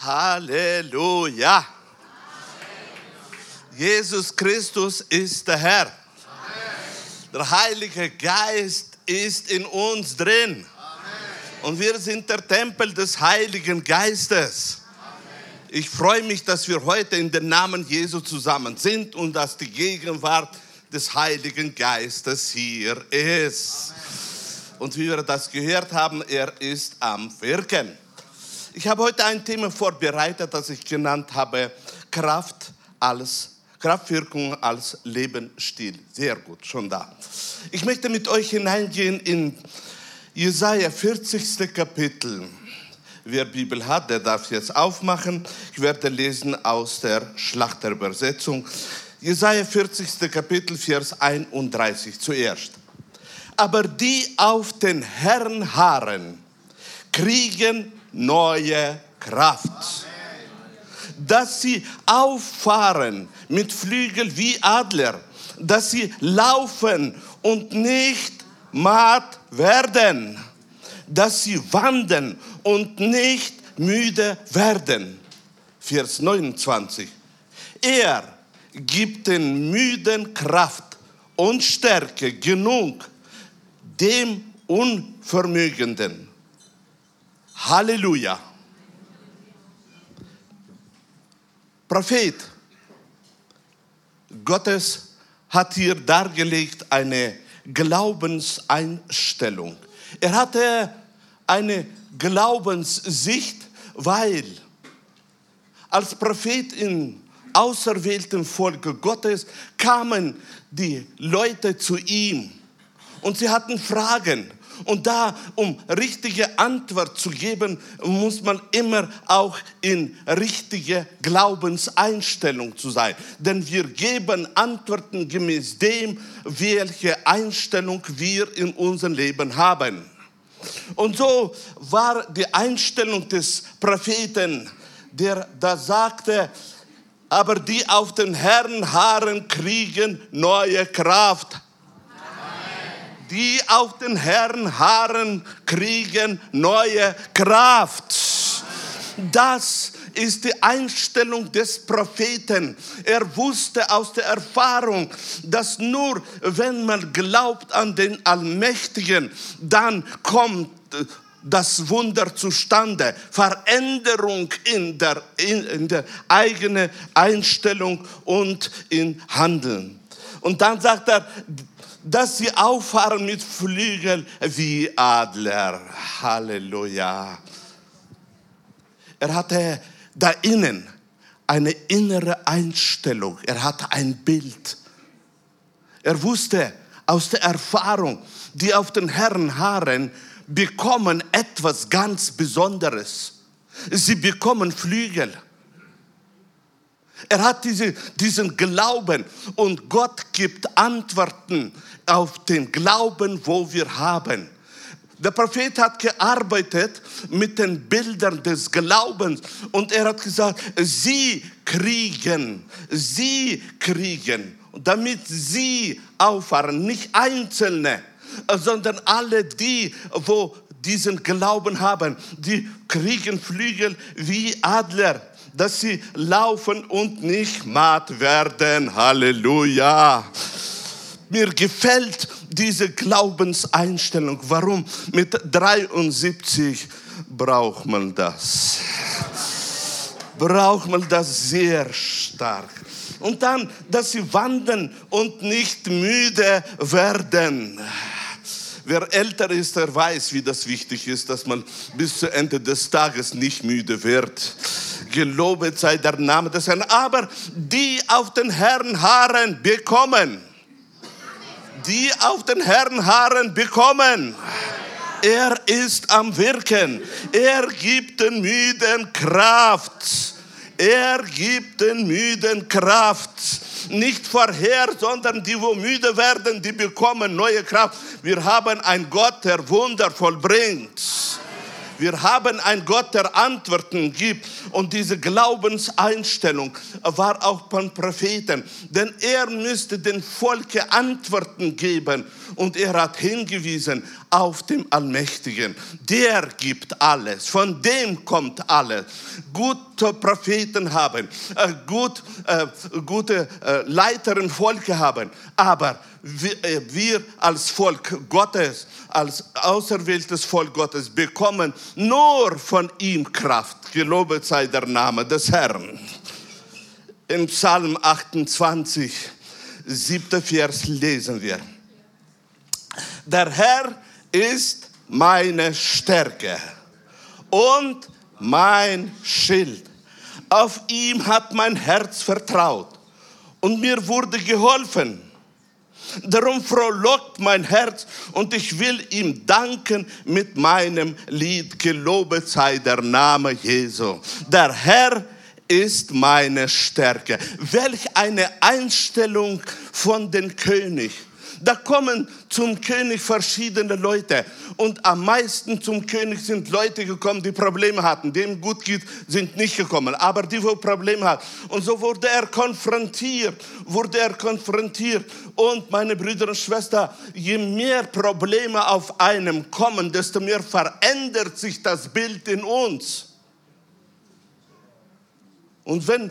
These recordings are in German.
Halleluja. Jesus Christus ist der Herr. Der Heilige Geist ist in uns drin. Und wir sind der Tempel des Heiligen Geistes. Ich freue mich, dass wir heute in den Namen Jesu zusammen sind und dass die Gegenwart des Heiligen Geistes hier ist. Und wie wir das gehört haben, er ist am Wirken. Ich habe heute ein Thema vorbereitet, das ich genannt habe, Kraft als Kraftwirkung als Lebensstil. Sehr gut, schon da. Ich möchte mit euch hineingehen in Jesaja 40. Kapitel. Wer Bibel hat, der darf jetzt aufmachen. Ich werde lesen aus der Schlachterübersetzung. Jesaja 40. Kapitel, Vers 31 zuerst. Aber die auf den Herrn harren, kriegen neue Kraft. Dass sie auffahren mit Flügel wie Adler, dass sie laufen und nicht matt werden, dass sie wandern und nicht müde werden. Vers 29. Er gibt den Müden Kraft und Stärke genug, dem Unvermögenden. Halleluja. Prophet Gottes hat hier dargelegt eine Glaubenseinstellung. Er hatte eine Glaubenssicht, weil als Prophet in auserwählten Volke Gottes kamen die Leute zu ihm und sie hatten Fragen. Und da, um richtige Antwort zu geben, muss man immer auch in richtige Glaubenseinstellung zu sein. Denn wir geben Antworten gemäß dem, welche Einstellung wir in unserem Leben haben. Und so war die Einstellung des Propheten, der da sagte, aber die auf den Herrn harren, kriegen neue Kraft. Die auf den Herrn harren, kriegen neue Kraft. Das ist die Einstellung des Propheten. Er wusste aus der Erfahrung, dass nur wenn man glaubt an den Allmächtigen, dann kommt das Wunder zustande, Veränderung in der, in, in der eigenen Einstellung und in Handeln. Und dann sagt er, dass sie auffahren mit Flügeln wie Adler. Halleluja. Er hatte da innen eine innere Einstellung. Er hatte ein Bild. Er wusste aus der Erfahrung, die auf den Herrn harren, bekommen etwas ganz Besonderes. Sie bekommen Flügel. Er hat diese, diesen Glauben und Gott gibt Antworten auf den Glauben, wo wir haben. Der Prophet hat gearbeitet mit den Bildern des Glaubens und er hat gesagt, sie kriegen, sie kriegen, damit sie auffahren, nicht Einzelne, sondern alle die, wo diesen Glauben haben, die kriegen Flügel wie Adler, dass sie laufen und nicht matt werden. Halleluja. Mir gefällt diese Glaubenseinstellung. Warum? Mit 73 braucht man das. Braucht man das sehr stark. Und dann, dass sie wandern und nicht müde werden. Wer älter ist, der weiß, wie das wichtig ist, dass man bis zu Ende des Tages nicht müde wird. Gelobet sei der Name des Herrn. Aber die auf den Herrn harren, bekommen. Die auf den Herrn harren, bekommen. Er ist am Wirken. Er gibt den Müden Kraft. Er gibt den Müden Kraft. Nicht vorher, sondern die, wo müde werden, die bekommen neue Kraft. Wir haben einen Gott, der Wunder vollbringt. Wir haben einen Gott, der Antworten gibt. Und diese Glaubenseinstellung war auch beim Propheten. Denn er müsste den Volke Antworten geben. Und er hat hingewiesen auf dem Allmächtigen. Der gibt alles, von dem kommt alles. Gute Propheten haben, äh, gut, äh, gute äh, Leiter im Volke haben, aber wir, äh, wir als Volk Gottes, als auserwähltes Volk Gottes bekommen nur von ihm Kraft. Gelobet sei der Name des Herrn. Im Psalm 28, siebter Vers lesen wir. Der Herr ist meine Stärke und mein Schild. Auf ihm hat mein Herz vertraut und mir wurde geholfen. Darum frohlockt mein Herz und ich will ihm danken mit meinem Lied. Gelobet sei der Name Jesu. Der Herr ist meine Stärke. Welch eine Einstellung von den König. Da kommen zum König verschiedene Leute. Und am meisten zum König sind Leute gekommen, die Probleme hatten. Dem gut geht, sind nicht gekommen. Aber die, wo Probleme hatten. Und so wurde er konfrontiert, wurde er konfrontiert. Und meine Brüder und Schwestern, je mehr Probleme auf einem kommen, desto mehr verändert sich das Bild in uns. Und wenn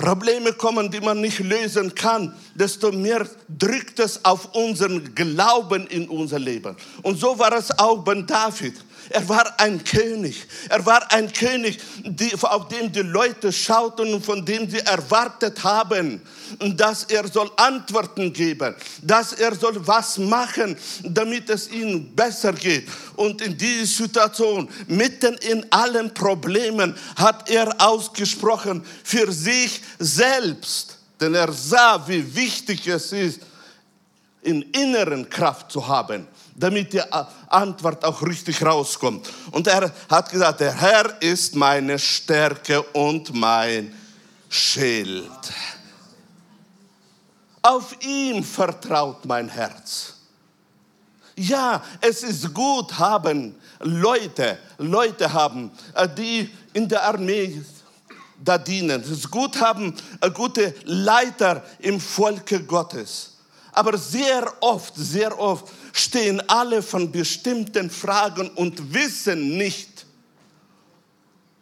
Probleme kommen, die man nicht lösen kann, desto mehr drückt es auf unseren Glauben in unser Leben. Und so war es auch bei David. Er war ein König. Er war ein König, die, auf den die Leute schauten und von dem sie erwartet haben, dass er soll Antworten geben, dass er soll was machen, damit es ihnen besser geht. Und in dieser Situation, mitten in allen Problemen, hat er ausgesprochen für sich selbst, denn er sah, wie wichtig es ist, in inneren Kraft zu haben damit die Antwort auch richtig rauskommt. Und er hat gesagt, der Herr ist meine Stärke und mein Schild. Auf ihm vertraut mein Herz. Ja, es ist gut haben Leute, Leute haben, äh, die in der Armee da dienen. Es ist gut haben äh, gute Leiter im Volke Gottes. Aber sehr oft, sehr oft stehen alle von bestimmten Fragen und wissen nicht,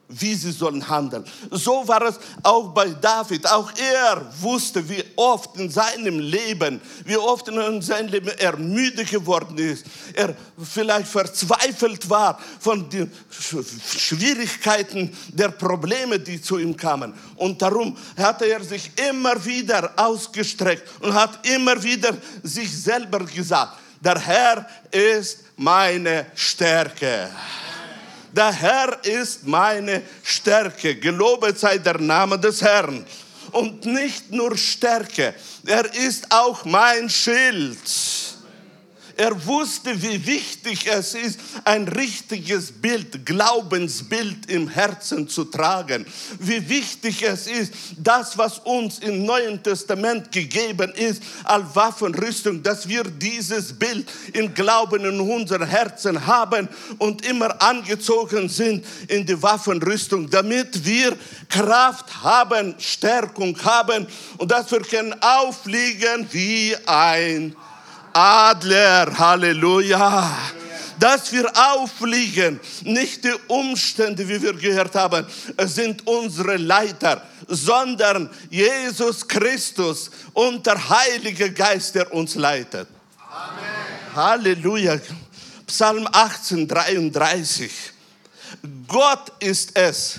wie sie sollen handeln. So war es auch bei David. Auch er wusste, wie oft in seinem Leben, wie oft in seinem Leben er müde geworden ist. Er vielleicht verzweifelt war von den Schwierigkeiten der Probleme, die zu ihm kamen. Und darum hatte er sich immer wieder ausgestreckt und hat immer wieder sich selber gesagt, der Herr ist meine Stärke. Der Herr ist meine Stärke. Gelobet sei der Name des Herrn. Und nicht nur Stärke, er ist auch mein Schild. Er wusste, wie wichtig es ist, ein richtiges Bild, Glaubensbild im Herzen zu tragen. Wie wichtig es ist, das, was uns im Neuen Testament gegeben ist, als Waffenrüstung, dass wir dieses Bild im Glauben in unseren Herzen haben und immer angezogen sind in die Waffenrüstung, damit wir Kraft haben, Stärkung haben und dass wir können aufliegen wie ein Adler, Halleluja. Dass wir aufliegen, nicht die Umstände, wie wir gehört haben, sind unsere Leiter, sondern Jesus Christus und der Heilige Geist, der uns leitet. Amen. Halleluja. Psalm 18, 33. Gott ist es,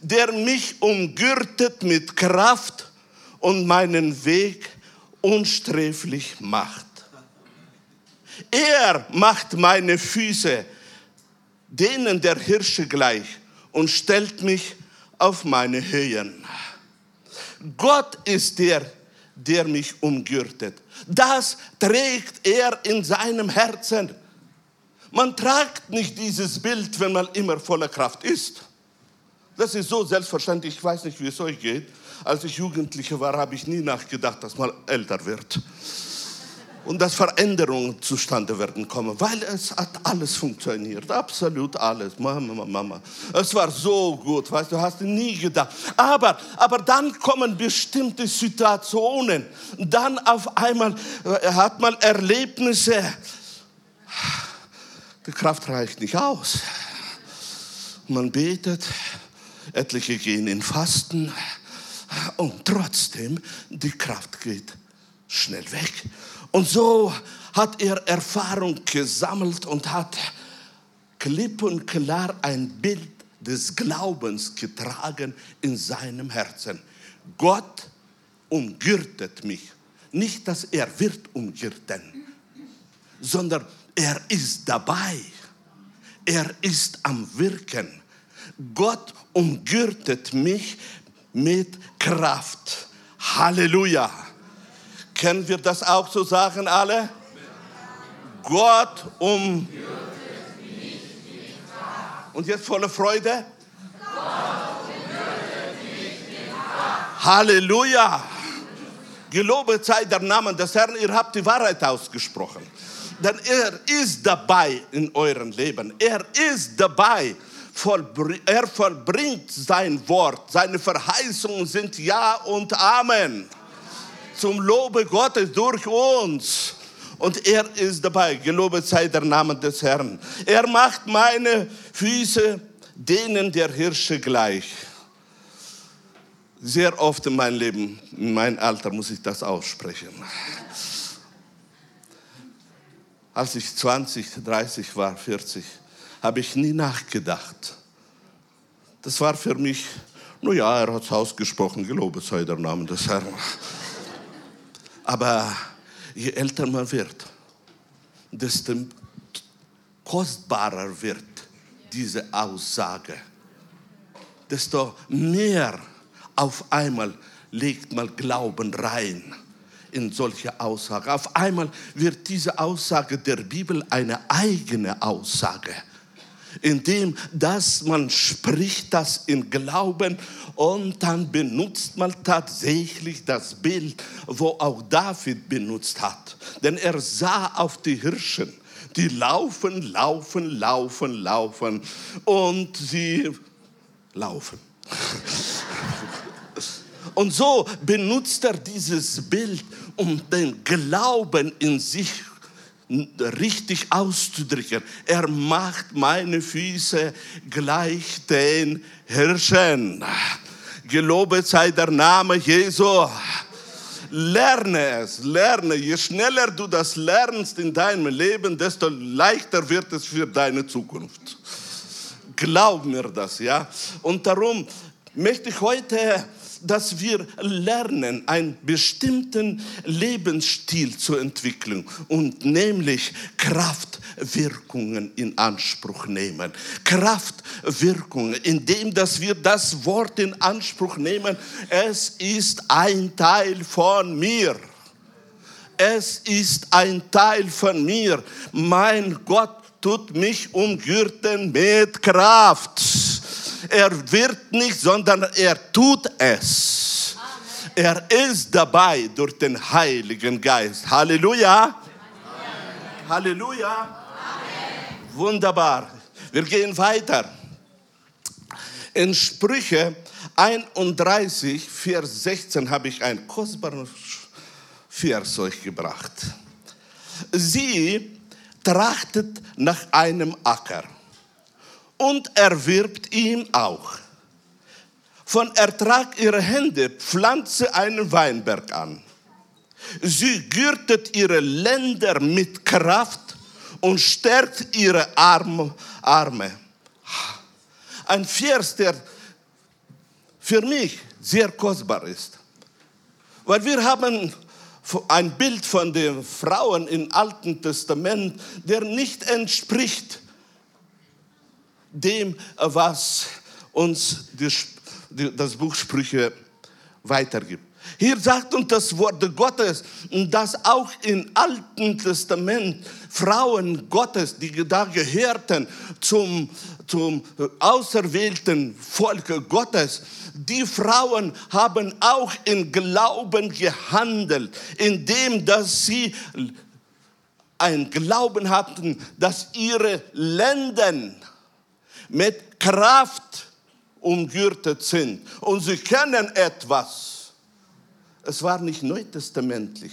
der mich umgürtet mit Kraft und meinen Weg unsträflich macht. Er macht meine Füße denen der Hirsche gleich und stellt mich auf meine Höhen. Gott ist der, der mich umgürtet. Das trägt er in seinem Herzen. Man tragt nicht dieses Bild, wenn man immer voller Kraft ist. Das ist so selbstverständlich. Ich weiß nicht, wie es euch geht. Als ich Jugendlicher war, habe ich nie nachgedacht, dass man älter wird und dass Veränderungen zustande werden kommen, weil es hat alles funktioniert, absolut alles. Mama, Mama, es war so gut, weißt du, hast nie gedacht. Aber, aber dann kommen bestimmte Situationen, dann auf einmal äh, hat man Erlebnisse, Die Kraft reicht nicht aus. Man betet, etliche gehen in Fasten und trotzdem die Kraft geht schnell weg. Und so hat er Erfahrung gesammelt und hat klipp und klar ein Bild des Glaubens getragen in seinem Herzen. Gott umgürtet mich. Nicht, dass er wird umgürten, sondern er ist dabei. Er ist am Wirken. Gott umgürtet mich mit Kraft. Halleluja. Können wir das auch so sagen, alle? Gott um. Und jetzt voller Freude. Halleluja. Gelobet sei der Name des Herrn, ihr habt die Wahrheit ausgesprochen. Denn er ist dabei in eurem Leben. Er ist dabei. Er vollbringt sein Wort. Seine Verheißungen sind Ja und Amen. Zum Lobe Gottes durch uns. Und er ist dabei. Gelobet sei der Name des Herrn. Er macht meine Füße denen der Hirsche gleich. Sehr oft in meinem Leben, in meinem Alter muss ich das aussprechen. Als ich 20, 30 war, 40, habe ich nie nachgedacht. Das war für mich, naja, er hat es ausgesprochen, gelobet sei der Name des Herrn. Aber je älter man wird, desto kostbarer wird diese Aussage. Desto mehr auf einmal legt man Glauben rein in solche Aussage. Auf einmal wird diese Aussage der Bibel eine eigene Aussage, indem dass man spricht das in Glauben und dann benutzt man tatsächlich das Bild, wo auch David benutzt hat. Denn er sah auf die Hirschen, die laufen, laufen, laufen, laufen und sie laufen. Und so benutzt er dieses Bild, um den Glauben in sich richtig auszudrücken. Er macht meine Füße gleich den Hirschen. Gelobet sei der Name Jesu. Lerne es, lerne. Je schneller du das lernst in deinem Leben, desto leichter wird es für deine Zukunft. Glaub mir das, ja. Und darum möchte ich heute dass wir lernen, einen bestimmten Lebensstil zu entwickeln und nämlich Kraftwirkungen in Anspruch nehmen. Kraftwirkungen, indem dass wir das Wort in Anspruch nehmen, es ist ein Teil von mir. Es ist ein Teil von mir. Mein Gott tut mich umgürten mit Kraft. Er wird nicht, sondern er tut es. Amen. Er ist dabei durch den Heiligen Geist. Halleluja. Amen. Halleluja. Amen. Wunderbar. Wir gehen weiter. In Sprüche 31, Vers 16 habe ich einen kostbaren Vers euch gebracht. Sie trachtet nach einem Acker und erwirbt ihn auch. Von Ertrag ihrer Hände pflanze einen Weinberg an. Sie gürtet ihre Länder mit Kraft und stärkt ihre Arme. Arme. Ein Vers, der für mich sehr kostbar ist. Weil wir haben ein Bild von den Frauen im Alten Testament, der nicht entspricht dem, was uns das Buch Sprüche weitergibt. Hier sagt uns das Wort Gottes, dass auch im Alten Testament Frauen Gottes, die da gehörten zum, zum auserwählten Volk Gottes, die Frauen haben auch in Glauben gehandelt, indem dass sie ein Glauben hatten, dass ihre Lenden mit Kraft umgürtet sind. Und sie kennen etwas. Es war nicht neutestamentlich.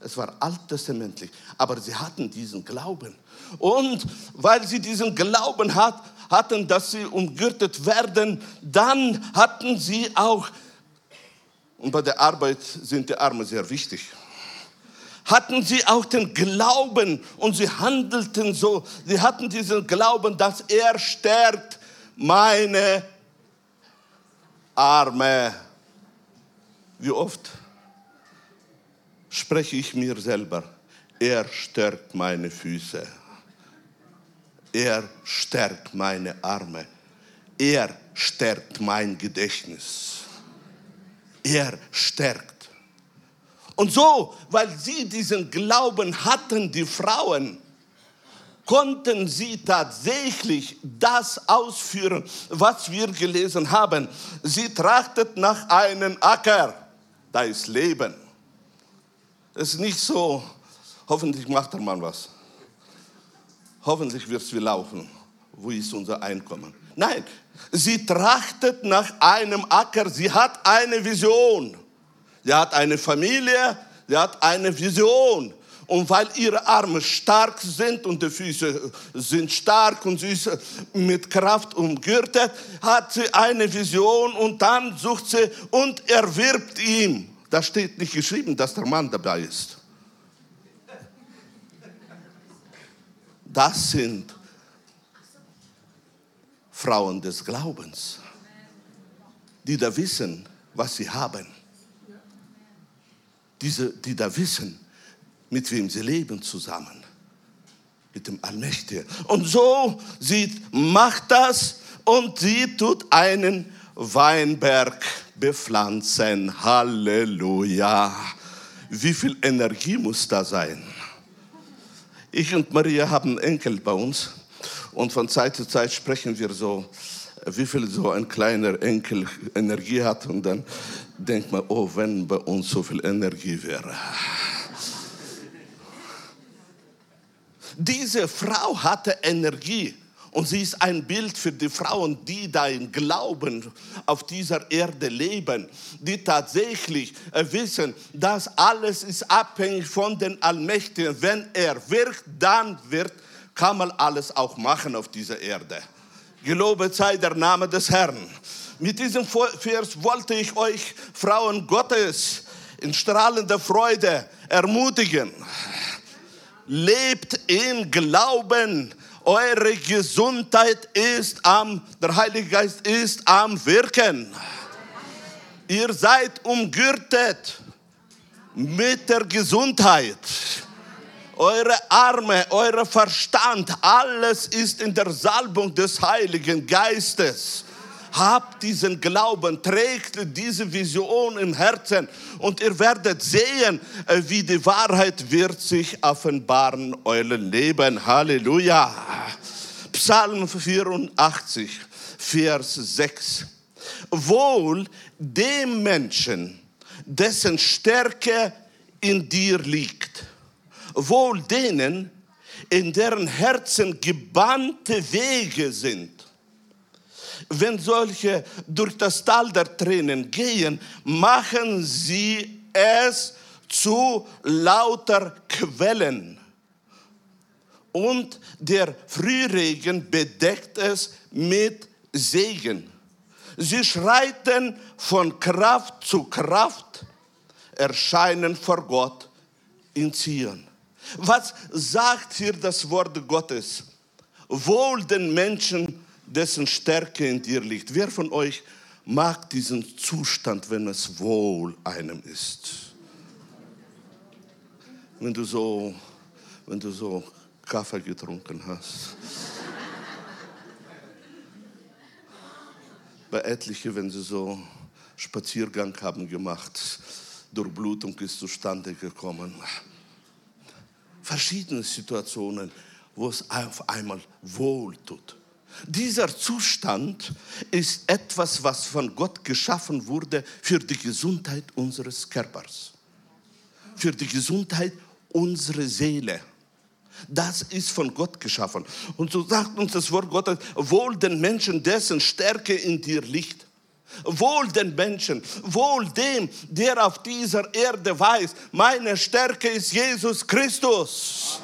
Es war alttestamentlich. Aber sie hatten diesen Glauben. Und weil sie diesen Glauben hat, hatten, dass sie umgürtet werden, dann hatten sie auch, und bei der Arbeit sind die Arme sehr wichtig, hatten sie auch den Glauben und sie handelten so. Sie hatten diesen Glauben, dass er stärkt meine Arme. Wie oft spreche ich mir selber, er stärkt meine Füße. Er stärkt meine Arme. Er stärkt mein Gedächtnis. Er stärkt. Und so, weil sie diesen Glauben hatten, die Frauen, konnten sie tatsächlich das ausführen, was wir gelesen haben. Sie trachtet nach einem Acker, da ist Leben. Es ist nicht so, hoffentlich macht der Mann was. Hoffentlich wird es wie laufen. Wo ist unser Einkommen? Nein, sie trachtet nach einem Acker. Sie hat eine Vision. Sie hat eine Familie. Sie hat eine Vision. Und weil ihre Arme stark sind und die Füße sind stark und sie ist mit Kraft umgürtet, hat sie eine Vision und dann sucht sie und erwirbt ihn. Da steht nicht geschrieben, dass der Mann dabei ist. Das sind Frauen des Glaubens, die da wissen, was sie haben. Diese, die da wissen, mit wem sie leben zusammen. Mit dem Allmächtigen. Und so, sie macht das und sie tut einen Weinberg bepflanzen. Halleluja. Wie viel Energie muss da sein? Ich und Maria haben Enkel bei uns und von Zeit zu Zeit sprechen wir so, wie viel so ein kleiner Enkel Energie hat und dann denkt man, oh, wenn bei uns so viel Energie wäre. Diese Frau hatte Energie. Und sie ist ein Bild für die Frauen, die da im Glauben auf dieser Erde leben, die tatsächlich äh, wissen, dass alles ist abhängig von den Allmächtigen. Wenn er wirkt, dann wird, kann man alles auch machen auf dieser Erde. Gelobet sei der Name des Herrn. Mit diesem Vers wollte ich euch, Frauen Gottes, in strahlender Freude ermutigen. Lebt im Glauben eure Gesundheit ist am, der Heilige Geist ist am Wirken. Ihr seid umgürtet mit der Gesundheit. Eure Arme, euer Verstand, alles ist in der Salbung des Heiligen Geistes. Habt diesen Glauben, trägt diese Vision im Herzen und ihr werdet sehen, äh, wie die Wahrheit wird sich offenbaren euren Leben. Halleluja. Psalm 84, Vers 6. Wohl dem Menschen, dessen Stärke in dir liegt. Wohl denen, in deren Herzen gebannte Wege sind wenn solche durch das Tal der Tränen gehen, machen sie es zu lauter Quellen. Und der Frühregen bedeckt es mit Segen. Sie schreiten von Kraft zu Kraft, erscheinen vor Gott in Zion. Was sagt hier das Wort Gottes? Wohl den Menschen, dessen Stärke in dir liegt. Wer von euch mag diesen Zustand, wenn es wohl einem ist? Wenn du so, wenn du so Kaffee getrunken hast. Bei etlichen, wenn sie so Spaziergang haben gemacht, Durchblutung ist zustande gekommen. Verschiedene Situationen, wo es auf einmal wohl tut. Dieser Zustand ist etwas, was von Gott geschaffen wurde für die Gesundheit unseres Körpers, für die Gesundheit unserer Seele. Das ist von Gott geschaffen. Und so sagt uns das Wort Gottes, wohl den Menschen, dessen Stärke in dir liegt. Wohl den Menschen, wohl dem, der auf dieser Erde weiß, meine Stärke ist Jesus Christus.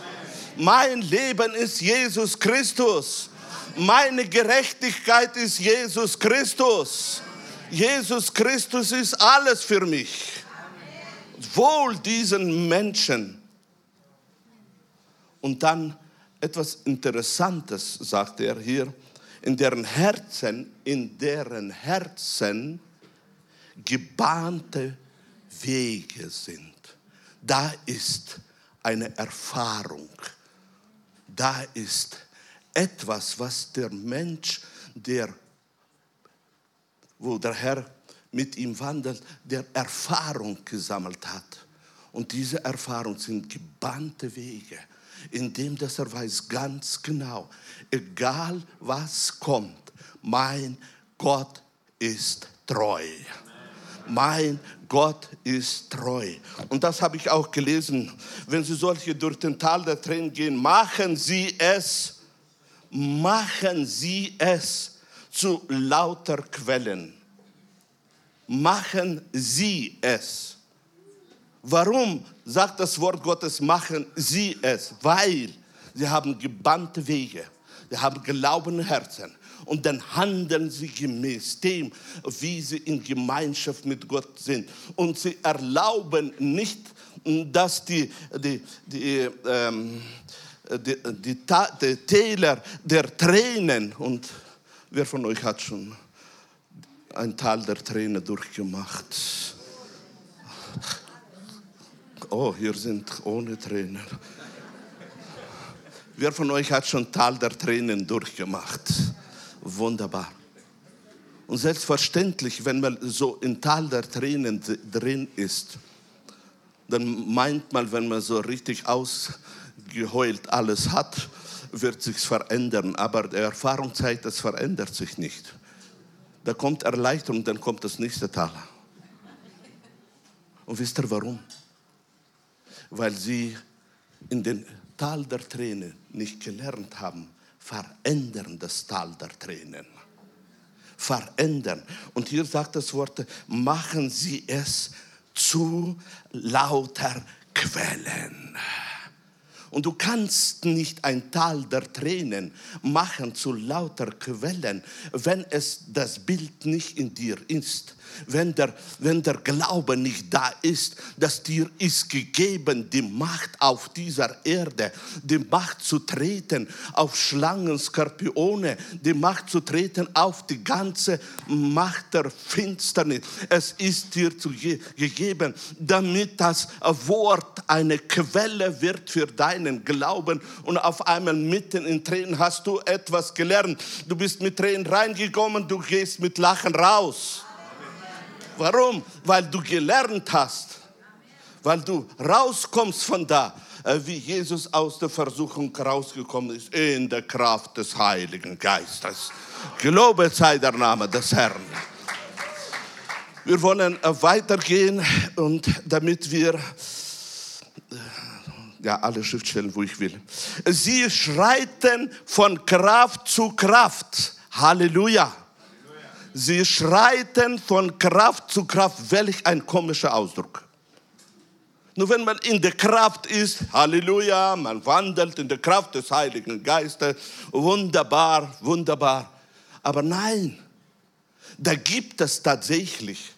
Amen. Mein Leben ist Jesus Christus. Meine Gerechtigkeit ist Jesus Christus. Jesus Christus ist alles für mich. Wohl diesen Menschen. Und dann etwas Interessantes, sagt er hier in deren Herzen, in deren Herzen gebahnte Wege sind. Da ist eine Erfahrung. Da ist etwas, was der Mensch, der, wo der Herr mit ihm wandelt, der Erfahrung gesammelt hat. Und diese Erfahrung sind gebahnte Wege indem dass er weiß ganz genau, egal was kommt, mein Gott ist treu. Mein Gott ist treu. Und das habe ich auch gelesen. Wenn Sie solche durch den Tal der Tränen gehen, machen Sie es, machen Sie es zu lauter Quellen. Machen Sie es. Warum sagt das Wort Gottes, machen sie es? Weil sie haben gebannte Wege, sie haben glaubende Herzen und dann handeln sie gemäß dem, wie sie in Gemeinschaft mit Gott sind. Und sie erlauben nicht, dass die, die, die, ähm, die, die, die Täler der Tränen, und wer von euch hat schon ein Tal der Tränen durchgemacht? Oh, hier sind ohne Tränen. Wer von euch hat schon Tal der Tränen durchgemacht? Wunderbar. Und selbstverständlich, wenn man so im Tal der Tränen drin ist, dann meint man, wenn man so richtig ausgeheult alles hat, wird sich verändern. Aber die Erfahrung zeigt, es verändert sich nicht. Da kommt Erleichterung, dann kommt das nächste Tal. Und wisst ihr warum? Weil sie in den Tal der Tränen nicht gelernt haben, verändern das Tal der Tränen. Verändern. Und hier sagt das Wort, machen Sie es zu lauter Quellen. Und du kannst nicht ein Tal der Tränen machen zu lauter Quellen, wenn es das Bild nicht in dir ist wenn der, wenn der Glaube nicht da ist, dass dir ist gegeben die Macht auf dieser Erde, die Macht zu treten auf Schlangen, Skorpione, die Macht zu treten auf die ganze Macht der Finsternis. Es ist dir zu ge gegeben, damit das Wort eine Quelle wird für deinen Glauben und auf einmal mitten in Tränen hast du etwas gelernt. Du bist mit Tränen reingekommen, du gehst mit Lachen raus. Warum? Weil du gelernt hast. Weil du rauskommst von da, äh, wie Jesus aus der Versuchung rausgekommen ist, in der Kraft des Heiligen Geistes. Gelobe sei der Name des Herrn. Wir wollen äh, weitergehen und damit wir äh, ja, alle Schriftstellen, wo ich will. Sie schreiten von Kraft zu Kraft. Halleluja. Sie schreiten von Kraft zu Kraft. Welch ein komischer Ausdruck. Nur wenn man in der Kraft ist, Halleluja, man wandelt in der Kraft des Heiligen Geistes, wunderbar, wunderbar. Aber nein, da gibt es tatsächlich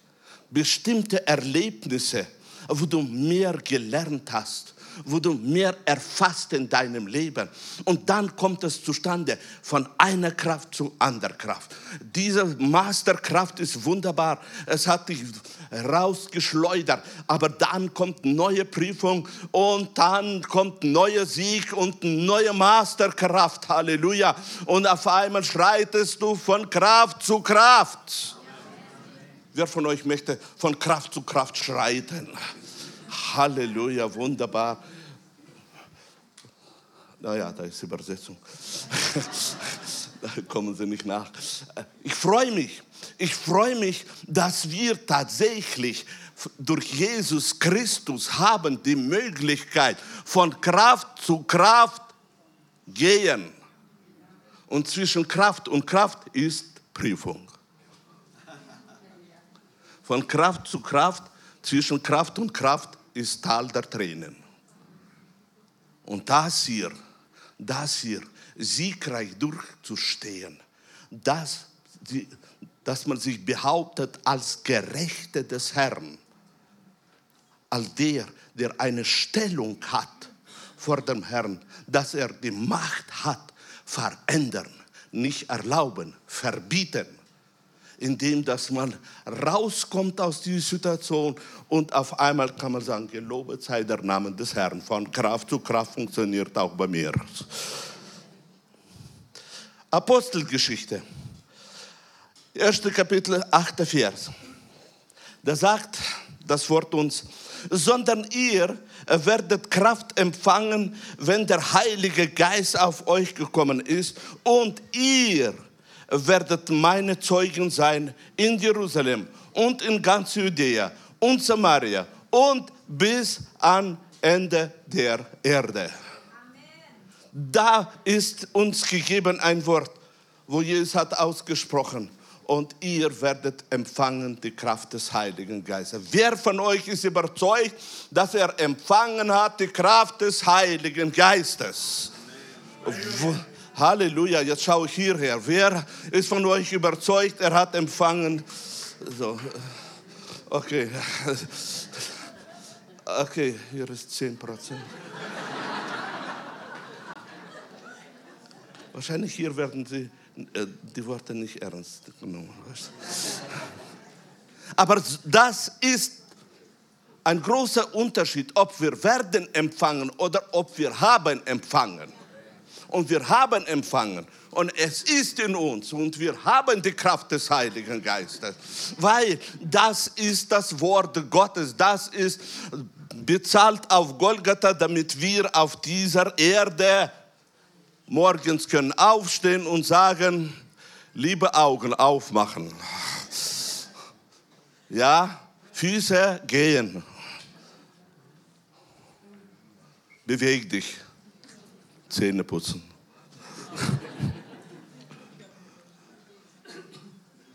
bestimmte Erlebnisse, wo du mehr gelernt hast, wo du mehr erfasst in deinem Leben. Und dann kommt es zustande von einer Kraft zu anderer Kraft. Diese Masterkraft ist wunderbar. Es hat dich rausgeschleudert. Aber dann kommt neue Prüfung und dann kommt neuer Sieg und neue Masterkraft. Halleluja. Und auf einmal schreitest du von Kraft zu Kraft. Wer von euch möchte von Kraft zu Kraft schreiten? Halleluja, wunderbar. Naja, da ist Übersetzung. da kommen sie nicht nach. Ich freue mich. Ich freue mich, dass wir tatsächlich durch Jesus Christus haben die Möglichkeit von Kraft zu Kraft gehen. Und zwischen Kraft und Kraft ist Prüfung. Von Kraft zu Kraft, zwischen Kraft und Kraft ist Tal der Tränen. Und das hier, das hier, siegreich durchzustehen, das, die, dass man sich behauptet als Gerechte des Herrn, als der, der eine Stellung hat vor dem Herrn, dass er die Macht hat, verändern, nicht erlauben, verbieten, indem dass man rauskommt aus dieser Situation und auf einmal kann man sagen, gelobet sei der Name des Herrn. Von Kraft zu Kraft funktioniert auch bei mir. Apostelgeschichte, 1. Kapitel, 8. Vers. Da sagt das Wort uns, sondern ihr werdet Kraft empfangen, wenn der Heilige Geist auf euch gekommen ist und ihr werdet meine Zeugen sein in Jerusalem und in ganz Judäa und Samaria und bis an Ende der Erde. Da ist uns gegeben ein Wort, wo Jesus hat ausgesprochen, und ihr werdet empfangen die Kraft des Heiligen Geistes. Wer von euch ist überzeugt, dass er empfangen hat die Kraft des Heiligen Geistes? Amen. Halleluja, jetzt schaue ich hierher. Wer ist von euch überzeugt, er hat empfangen? So. Okay. Okay, hier ist 10 Prozent. Wahrscheinlich hier werden sie äh, die Worte nicht ernst genommen. Aber das ist ein großer Unterschied, ob wir werden empfangen oder ob wir haben empfangen. Und wir haben empfangen. Und es ist in uns und wir haben die Kraft des Heiligen Geistes. Weil das ist das Wort Gottes. Das ist bezahlt auf Golgatha, damit wir auf dieser Erde morgens können aufstehen und sagen, liebe Augen aufmachen. Ja, Füße gehen. Beweg dich. Zähne putzen.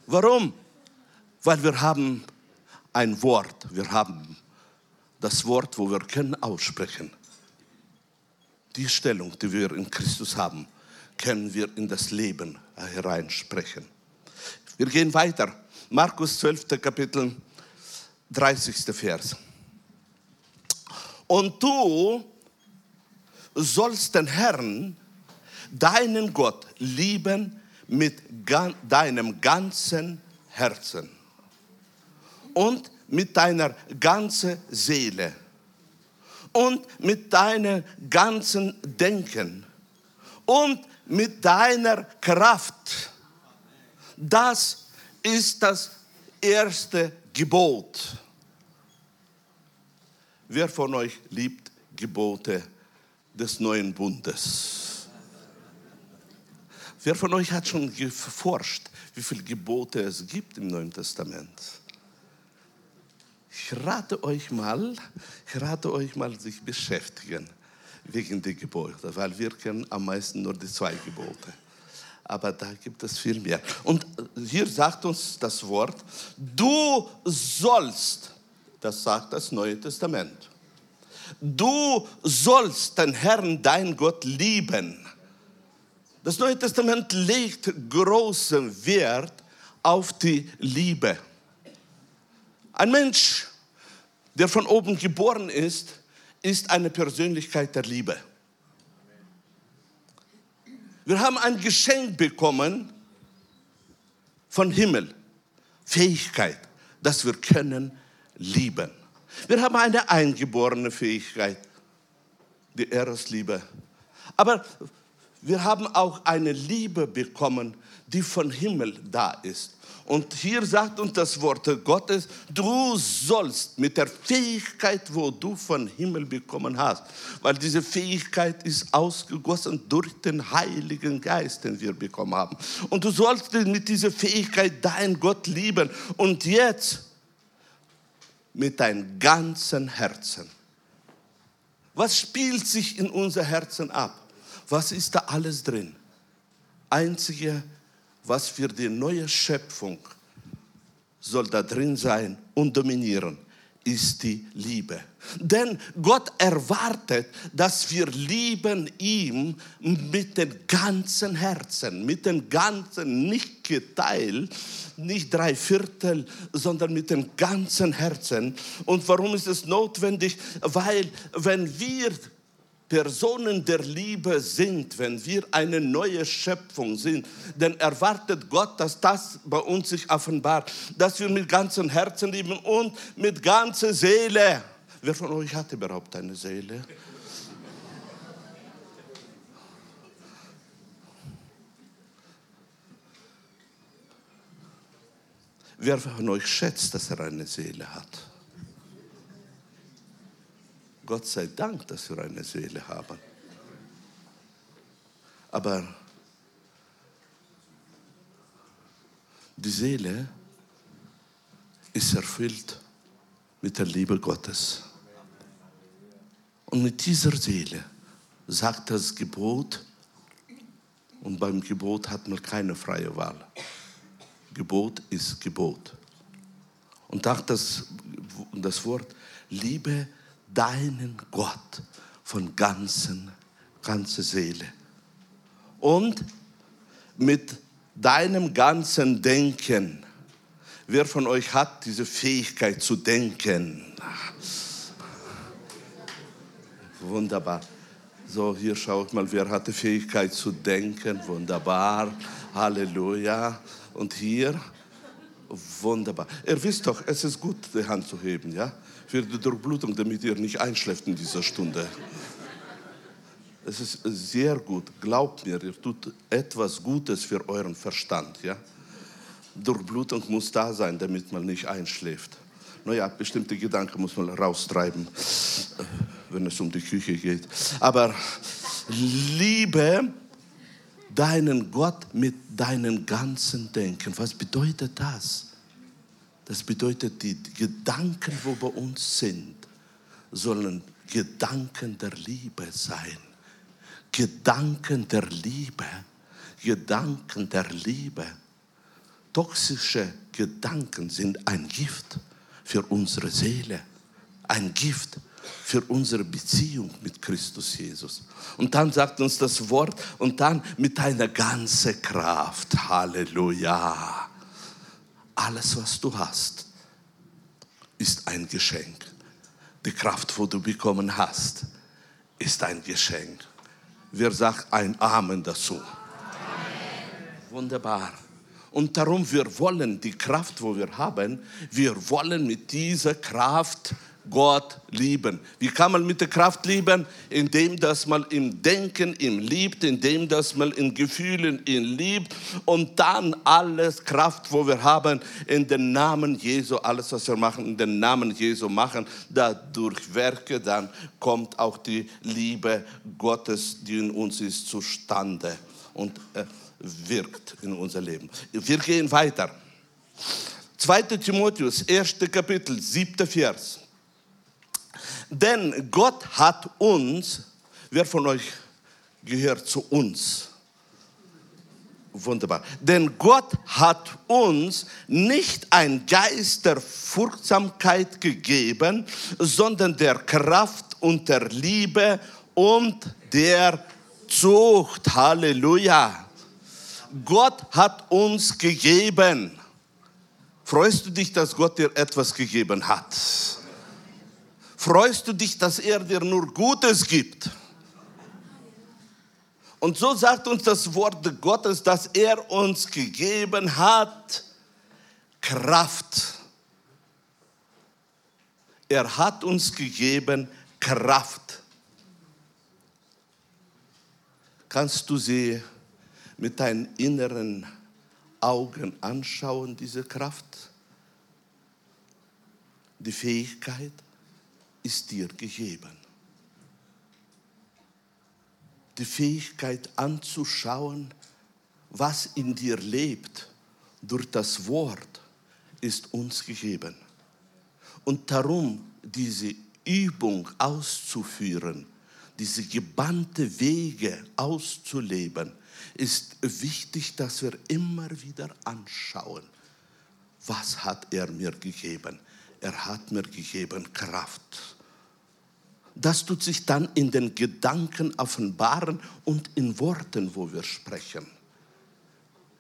Warum? Weil wir haben ein Wort. Wir haben das Wort, wo wir können aussprechen die Stellung, die wir in Christus haben, können wir in das Leben hereinsprechen. Wir gehen weiter. Markus 12. Kapitel, 30. Vers. Und du sollst den Herrn, deinen Gott, lieben mit deinem ganzen Herzen und mit deiner ganzen Seele und mit deinem ganzen Denken und mit deiner Kraft. Das ist das erste Gebot. Wer von euch liebt Gebote des neuen Bundes? Wer von euch hat schon geforscht, wie viele Gebote es gibt im Neuen Testament? Ich rate euch mal, ich rate euch mal, sich beschäftigen wegen der Gebote, weil wir kennen am meisten nur die zwei Gebote. Aber da gibt es viel mehr. Und hier sagt uns das Wort, du sollst, das sagt das Neue Testament, du sollst den Herrn, dein Gott, lieben. Das Neue Testament legt großen Wert auf die Liebe. Ein Mensch, der von oben geboren ist, ist eine Persönlichkeit der Liebe. Wir haben ein Geschenk bekommen von Himmel, Fähigkeit, dass wir können lieben. Wir haben eine eingeborene Fähigkeit, die Eresliebe. Aber wir haben auch eine Liebe bekommen, die von Himmel da ist. Und hier sagt uns das Wort Gottes, du sollst mit der Fähigkeit, wo du von Himmel bekommen hast, weil diese Fähigkeit ist ausgegossen durch den Heiligen Geist, den wir bekommen haben. Und du sollst mit dieser Fähigkeit deinen Gott lieben. Und jetzt mit deinem ganzen Herzen. Was spielt sich in unser Herzen ab? Was ist da alles drin? Einzige was für die neue Schöpfung soll da drin sein und dominieren, ist die Liebe. Denn Gott erwartet, dass wir lieben ihm mit dem ganzen Herzen, mit dem ganzen, nicht geteilt, nicht drei Viertel, sondern mit dem ganzen Herzen. Und warum ist es notwendig? Weil wenn wir Personen der Liebe sind, wenn wir eine neue Schöpfung sind, dann erwartet Gott, dass das bei uns sich offenbart, dass wir mit ganzem Herzen lieben und mit ganzer Seele. Wer von euch hat überhaupt eine Seele? Wer von euch schätzt, dass er eine Seele hat? Gott sei Dank, dass wir eine Seele haben. Aber die Seele ist erfüllt mit der Liebe Gottes. Und mit dieser Seele sagt das Gebot, und beim Gebot hat man keine freie Wahl. Gebot ist Gebot. Und sagt das, das Wort, liebe deinen Gott von ganzen, ganzer Seele. Und mit deinem ganzen Denken. Wer von euch hat diese Fähigkeit zu denken? Wunderbar. So, hier schaut mal, wer hat die Fähigkeit zu denken? Wunderbar. Halleluja. Und hier, wunderbar. Ihr wisst doch, es ist gut, die Hand zu heben, ja? Für die Durchblutung, damit ihr nicht einschläft in dieser Stunde. Es ist sehr gut, glaubt mir, ihr tut etwas Gutes für euren Verstand. Ja? Durchblutung muss da sein, damit man nicht einschläft. Naja, bestimmte Gedanken muss man raustreiben, wenn es um die Küche geht. Aber liebe deinen Gott mit deinem ganzen Denken. Was bedeutet das? Das bedeutet, die Gedanken, wo bei uns sind, sollen Gedanken der Liebe sein. Gedanken der Liebe. Gedanken der Liebe. Toxische Gedanken sind ein Gift für unsere Seele. Ein Gift für unsere Beziehung mit Christus Jesus. Und dann sagt uns das Wort, und dann mit deiner ganzen Kraft. Halleluja alles, was du hast, ist ein Geschenk. Die Kraft, wo du bekommen hast, ist ein Geschenk. Wer sagt ein Amen dazu? Amen. Wunderbar. Und darum, wir wollen die Kraft, wo wir haben, wir wollen mit dieser Kraft Gott lieben. Wie kann man mit der Kraft lieben? Indem, dass man im Denken ihn liebt, indem, dass man in Gefühlen ihn liebt und dann alles Kraft, wo wir haben, in den Namen Jesu, alles, was wir machen, in den Namen Jesu machen, dadurch Werke, dann kommt auch die Liebe Gottes, die in uns ist, zustande und äh, wirkt in unser Leben. Wir gehen weiter. 2. Timotheus, 1. Kapitel, 7. Vers. Denn Gott hat uns, wer von euch gehört zu uns? Wunderbar. Denn Gott hat uns nicht ein Geist der Furchtsamkeit gegeben, sondern der Kraft und der Liebe und der Zucht. Halleluja. Gott hat uns gegeben. Freust du dich, dass Gott dir etwas gegeben hat? Freust du dich, dass er dir nur Gutes gibt. Und so sagt uns das Wort Gottes, dass er uns gegeben hat Kraft. Er hat uns gegeben Kraft. Kannst du sie mit deinen inneren Augen anschauen, diese Kraft? Die Fähigkeit? Ist dir gegeben. Die Fähigkeit anzuschauen, was in dir lebt, durch das Wort ist uns gegeben. Und darum diese Übung auszuführen, diese gebannte Wege auszuleben, ist wichtig, dass wir immer wieder anschauen, Was hat er mir gegeben? Er hat mir gegeben Kraft. Das tut sich dann in den Gedanken offenbaren und in Worten, wo wir sprechen.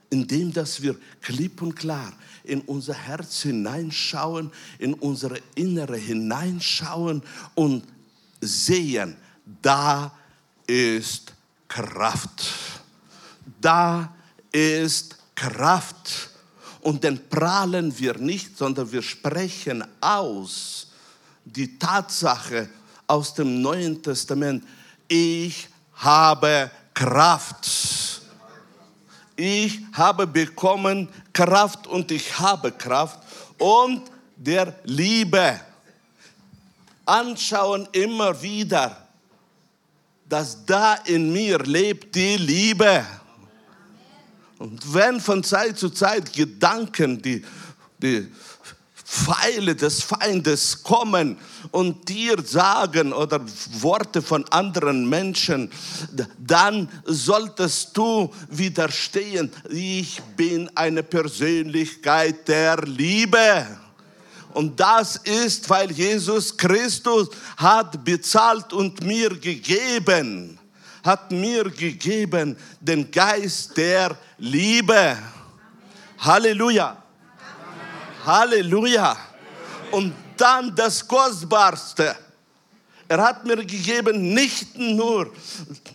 Indem, dass wir klipp und klar in unser Herz hineinschauen, in unsere Innere hineinschauen und sehen, da ist Kraft. Da ist Kraft. Und dann prahlen wir nicht, sondern wir sprechen aus die Tatsache aus dem Neuen Testament. Ich habe Kraft. Ich habe bekommen Kraft und ich habe Kraft und der Liebe. Anschauen immer wieder, dass da in mir lebt die Liebe. Und wenn von Zeit zu Zeit Gedanken, die, die Pfeile des Feindes kommen und dir sagen oder Worte von anderen Menschen, dann solltest du widerstehen. Ich bin eine Persönlichkeit der Liebe. Und das ist, weil Jesus Christus hat bezahlt und mir gegeben hat mir gegeben den Geist der Liebe. Halleluja. Halleluja. Und dann das Kostbarste. Er hat mir gegeben nicht nur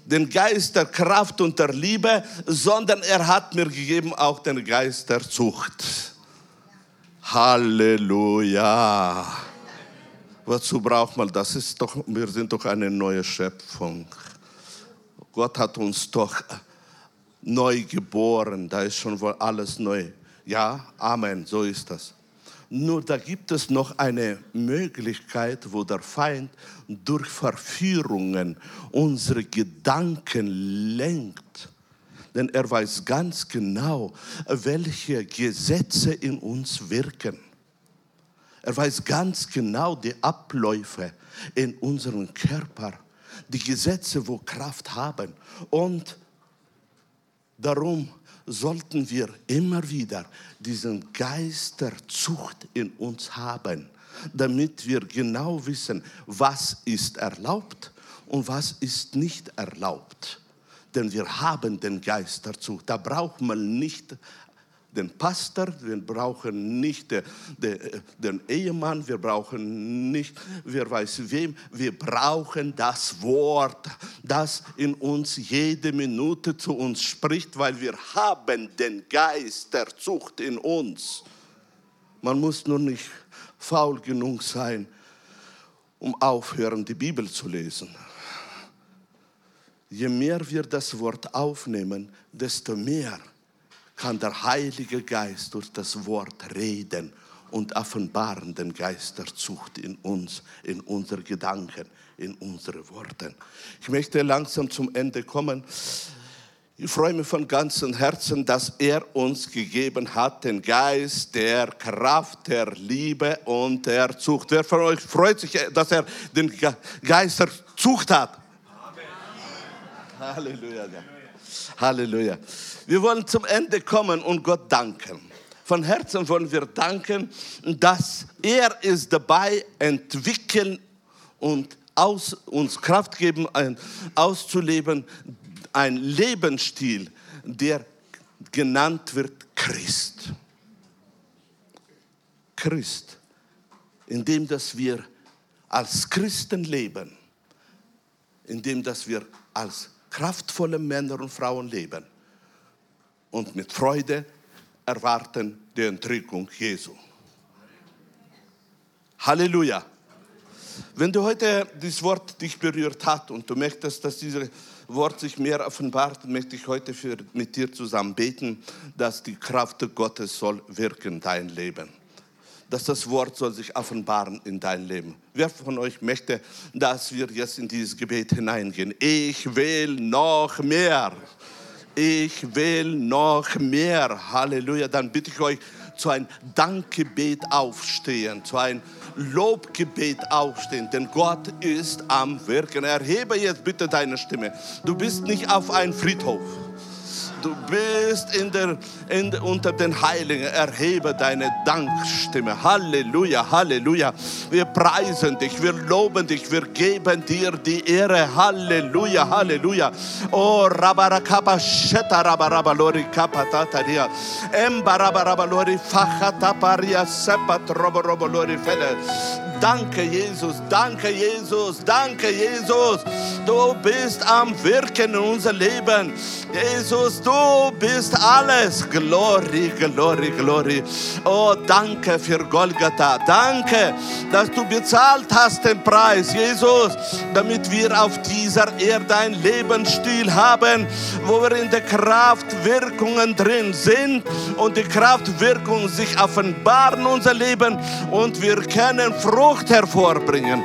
den Geist der Kraft und der Liebe, sondern er hat mir gegeben auch den Geist der Zucht. Halleluja. Wozu braucht man das? Ist doch, wir sind doch eine neue Schöpfung. Gott hat uns doch neu geboren, da ist schon wohl alles neu. Ja, Amen, so ist das. Nur da gibt es noch eine Möglichkeit, wo der Feind durch Verführungen unsere Gedanken lenkt. Denn er weiß ganz genau, welche Gesetze in uns wirken. Er weiß ganz genau die Abläufe in unserem Körper die Gesetze, wo Kraft haben. Und darum sollten wir immer wieder diesen Geist der Zucht in uns haben, damit wir genau wissen, was ist erlaubt und was ist nicht erlaubt. Denn wir haben den Geist der Zucht. Da braucht man nicht den Pastor, wir brauchen nicht den, den Ehemann, wir brauchen nicht, wer weiß wem, wir brauchen das Wort, das in uns jede Minute zu uns spricht, weil wir haben den Geist der Zucht in uns. Man muss nur nicht faul genug sein, um aufhören, die Bibel zu lesen. Je mehr wir das Wort aufnehmen, desto mehr kann der Heilige Geist durch das Wort reden und offenbaren den Geist der Zucht in uns, in unsere Gedanken, in unsere Worte. Ich möchte langsam zum Ende kommen. Ich freue mich von ganzem Herzen, dass er uns gegeben hat, den Geist der Kraft, der Liebe und der Zucht. Wer von euch freut sich, dass er den Geist der Zucht hat? Amen. Halleluja. Halleluja. Wir wollen zum Ende kommen und Gott danken. Von Herzen wollen wir danken, dass er ist dabei, entwickeln und aus, uns Kraft geben, ein, auszuleben, ein Lebensstil, der genannt wird Christ. Christ, indem dass wir als Christen leben, indem dass wir als kraftvolle Männer und Frauen leben und mit Freude erwarten die Entrückung Jesu. Halleluja. Wenn du heute dieses Wort dich berührt hat und du möchtest, dass dieses Wort sich mehr offenbart, möchte ich heute für, mit dir zusammen beten, dass die Kraft Gottes soll wirken in dein Leben. Dass das Wort soll sich offenbaren in dein Leben. Wer von euch möchte, dass wir jetzt in dieses Gebet hineingehen? Ich will noch mehr ich will noch mehr. Halleluja. Dann bitte ich euch zu einem Dankgebet aufstehen, zu einem Lobgebet aufstehen, denn Gott ist am Wirken. Erhebe jetzt bitte deine Stimme. Du bist nicht auf einem Friedhof. Du bist in der, in, unter den Heiligen. Erhebe deine Dankstimme. Halleluja, Halleluja. Wir preisen dich, wir loben dich, wir geben dir die Ehre. Halleluja, Halleluja. Oh, Rabarakapa Sheta Rabarabalori Kapatataria. Embarabalori Fachataparia Sepat Roborobolori Fede. Danke, Jesus, danke, Jesus, danke, Jesus. Du bist am Wirken in unser Leben. Jesus, du bist alles. Glory, glory, glory. Oh, danke für Golgatha. Danke, dass du bezahlt hast den Preis, Jesus, damit wir auf dieser Erde einen Lebensstil haben, wo wir in der Kraftwirkungen drin sind und die Kraftwirkungen sich offenbaren unser Leben und wir können Frucht hervorbringen.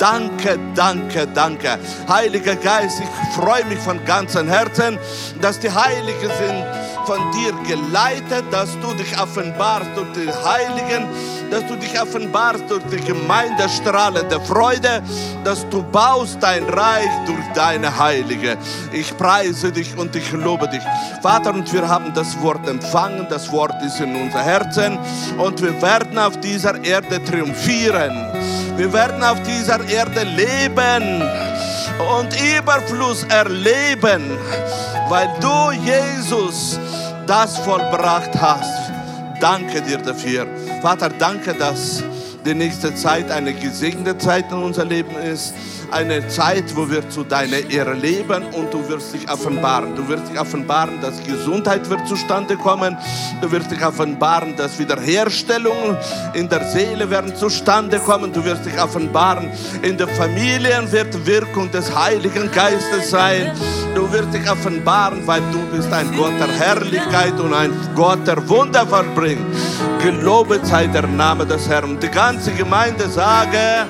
Danke, danke, danke. Heiliger Geist, ich freue mich von ganzem Herzen, dass die Heiligen sind von dir geleitet, dass du dich offenbarst durch die Heiligen, dass du dich offenbarst durch die Gemeinde strahlende Freude, dass du baust dein Reich durch deine Heilige. Ich preise dich und ich lobe dich. Vater, und wir haben das Wort empfangen, das Wort ist in unser Herzen und wir werden auf dieser Erde triumphieren. Wir werden auf dieser Erde leben und Überfluss erleben, weil du, Jesus, das vollbracht hast. Danke dir dafür. Vater, danke, dass die nächste Zeit eine gesegnete Zeit in unser Leben ist eine Zeit, wo wir zu deiner Ehre leben und du wirst dich offenbaren. Du wirst dich offenbaren, dass Gesundheit wird zustande kommen. Du wirst dich offenbaren, dass Wiederherstellungen in der Seele werden zustande kommen. Du wirst dich offenbaren, in den Familien wird Wirkung des Heiligen Geistes sein. Du wirst dich offenbaren, weil du bist ein Gott der Herrlichkeit und ein Gott der Wunder vollbringt. Gelobet sei der Name des Herrn. Die ganze Gemeinde sage,